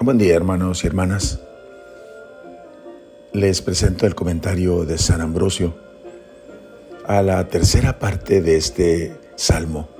Buen día hermanos y hermanas. Les presento el comentario de San Ambrosio a la tercera parte de este salmo,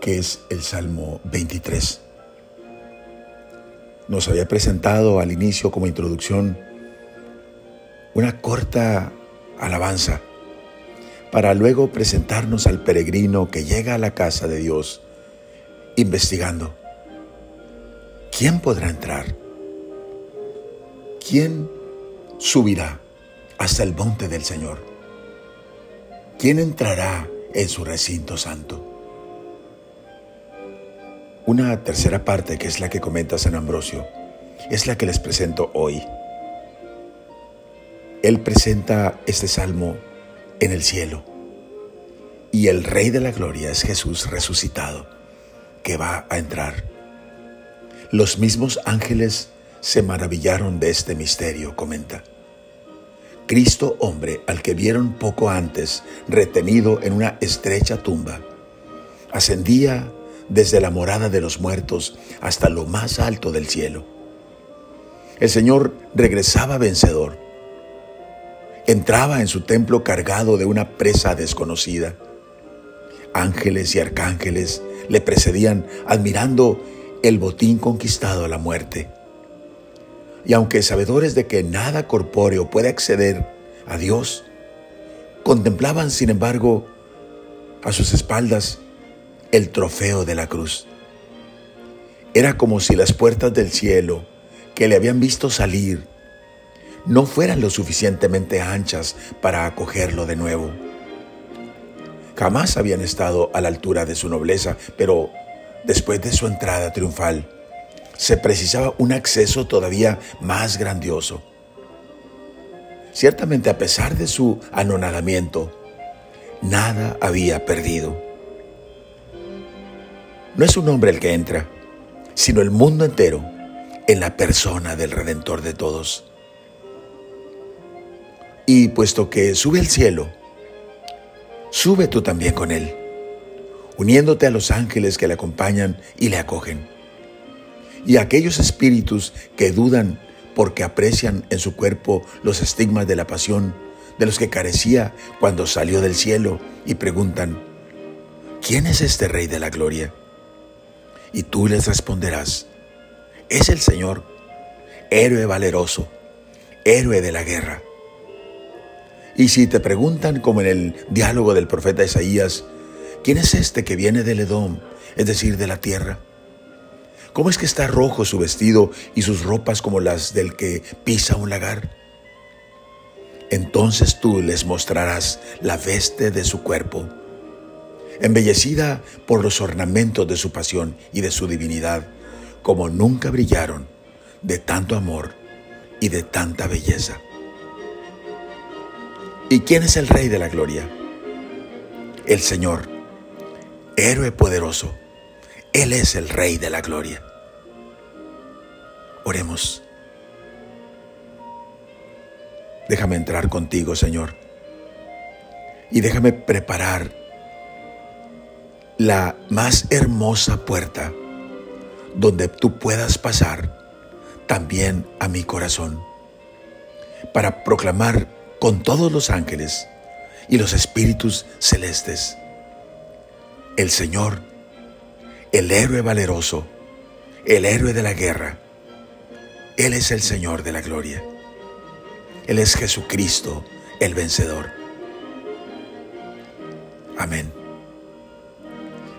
que es el Salmo 23. Nos había presentado al inicio como introducción una corta alabanza para luego presentarnos al peregrino que llega a la casa de Dios investigando ¿quién podrá entrar? ¿Quién subirá hasta el monte del Señor? ¿Quién entrará en su recinto santo? Una tercera parte, que es la que comenta San Ambrosio, es la que les presento hoy. Él presenta este salmo en el cielo y el Rey de la Gloria es Jesús resucitado, que va a entrar los mismos ángeles se maravillaron de este misterio, comenta. Cristo hombre al que vieron poco antes retenido en una estrecha tumba, ascendía desde la morada de los muertos hasta lo más alto del cielo. El Señor regresaba vencedor. Entraba en su templo cargado de una presa desconocida. Ángeles y arcángeles le precedían admirando el botín conquistado a la muerte. Y aunque sabedores de que nada corpóreo puede acceder a Dios, contemplaban sin embargo a sus espaldas el trofeo de la cruz. Era como si las puertas del cielo que le habían visto salir no fueran lo suficientemente anchas para acogerlo de nuevo. Jamás habían estado a la altura de su nobleza, pero después de su entrada triunfal, se precisaba un acceso todavía más grandioso. Ciertamente a pesar de su anonadamiento, nada había perdido. No es un hombre el que entra, sino el mundo entero en la persona del Redentor de todos. Y puesto que sube al cielo, sube tú también con él uniéndote a los ángeles que le acompañan y le acogen. Y a aquellos espíritus que dudan porque aprecian en su cuerpo los estigmas de la pasión de los que carecía cuando salió del cielo y preguntan, ¿quién es este Rey de la Gloria? Y tú les responderás, es el Señor, héroe valeroso, héroe de la guerra. Y si te preguntan, como en el diálogo del profeta Isaías, ¿Quién es este que viene del Edom, es decir, de la tierra? ¿Cómo es que está rojo su vestido y sus ropas como las del que pisa un lagar? Entonces tú les mostrarás la veste de su cuerpo, embellecida por los ornamentos de su pasión y de su divinidad, como nunca brillaron de tanto amor y de tanta belleza. ¿Y quién es el Rey de la Gloria? El Señor héroe poderoso. Él es el Rey de la Gloria. Oremos. Déjame entrar contigo, Señor. Y déjame preparar la más hermosa puerta donde tú puedas pasar también a mi corazón para proclamar con todos los ángeles y los espíritus celestes el Señor, el héroe valeroso, el héroe de la guerra. Él es el Señor de la gloria. Él es Jesucristo, el vencedor. Amén.